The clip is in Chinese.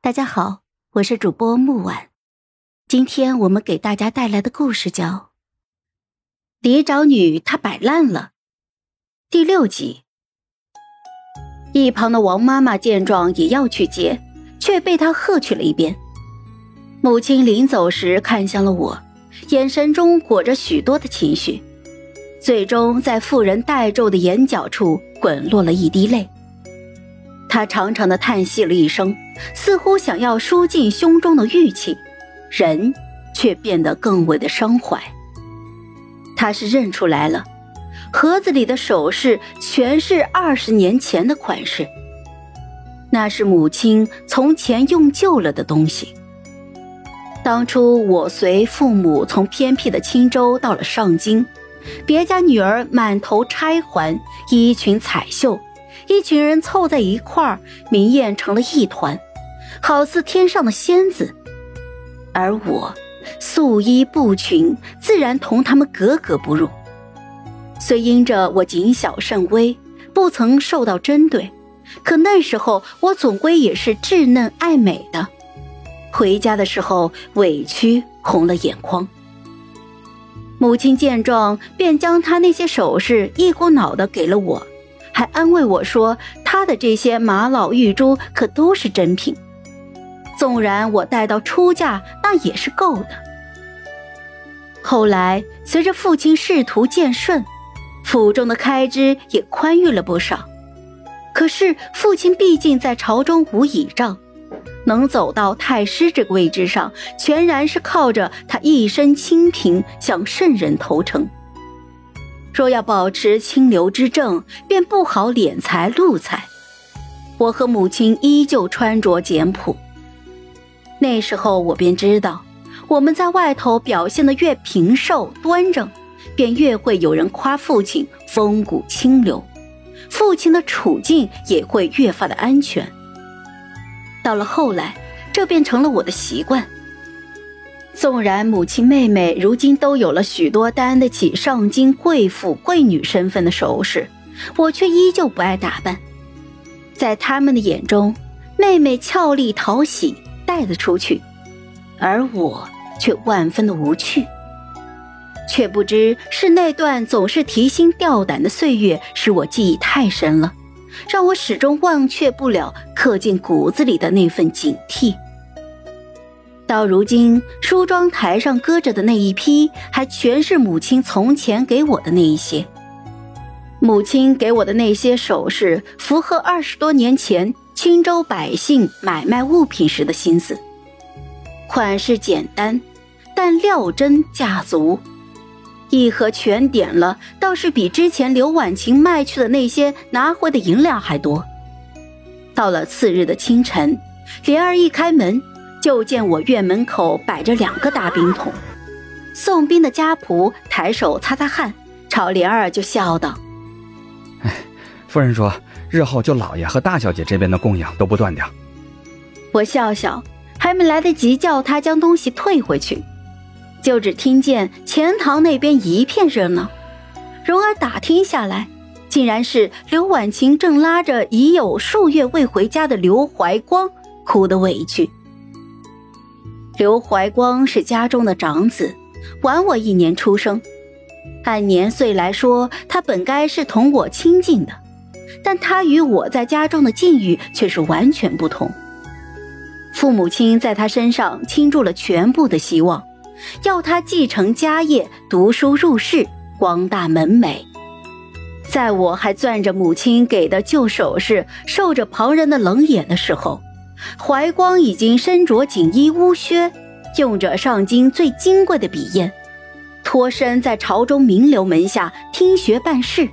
大家好，我是主播木婉。今天我们给大家带来的故事叫《嫡长女她摆烂了》第六集。一旁的王妈妈见状也要去接，却被他喝去了一边。母亲临走时看向了我，眼神中裹着许多的情绪，最终在妇人带皱的眼角处滚落了一滴泪。他长长的叹息了一声，似乎想要舒尽胸中的郁气，人。却变得更为的伤怀。他是认出来了，盒子里的首饰全是二十年前的款式，那是母亲从前用旧了的东西。当初我随父母从偏僻的青州到了上京，别家女儿满头钗环，衣裙彩绣，一群人凑在一块儿，明艳成了一团，好似天上的仙子，而我。素衣布裙，自然同他们格格不入。虽因着我谨小慎微，不曾受到针对，可那时候我总归也是稚嫩爱美的。回家的时候，委屈红了眼眶。母亲见状，便将她那些首饰一股脑的给了我，还安慰我说：“他的这些玛瑙玉珠可都是真品。”纵然我带到出嫁，那也是够的。后来随着父亲仕途渐顺，府中的开支也宽裕了不少。可是父亲毕竟在朝中无倚仗，能走到太师这个位置上，全然是靠着他一身清贫向圣人投诚。若要保持清流之正，便不好敛财露财。我和母亲依旧穿着简朴。那时候我便知道，我们在外头表现的越平瘦端正，便越会有人夸父亲风骨清流，父亲的处境也会越发的安全。到了后来，这便成了我的习惯。纵然母亲妹妹如今都有了许多担得起上京贵妇贵女身份的首饰，我却依旧不爱打扮。在他们的眼中，妹妹俏丽讨喜。带了出去，而我却万分的无趣。却不知是那段总是提心吊胆的岁月，使我记忆太深了，让我始终忘却不了刻进骨子里的那份警惕。到如今，梳妆台上搁着的那一批，还全是母亲从前给我的那一些。母亲给我的那些首饰，符合二十多年前。青州百姓买卖物品时的心思，款式简单，但料真价足。一盒全点了，倒是比之前刘婉晴卖去的那些拿回的银两还多。到了次日的清晨，莲儿一开门，就见我院门口摆着两个大冰桶。送冰的家仆抬手擦擦汗，朝莲儿就笑道：“哎，夫人说。”日后就老爷和大小姐这边的供养都不断掉。我笑笑，还没来得及叫他将东西退回去，就只听见前堂那边一片热闹。蓉儿打听下来，竟然是刘婉晴正拉着已有数月未回家的刘怀光，哭得委屈。刘怀光是家中的长子，晚我一年出生，按年岁来说，他本该是同我亲近的。但他与我在家中的境遇却是完全不同。父母亲在他身上倾注了全部的希望，要他继承家业、读书入仕、光大门楣。在我还攥着母亲给的旧首饰，受着旁人的冷眼的时候，怀光已经身着锦衣乌靴，用着上京最金贵的笔砚，脱身在朝中名流门下听学办事。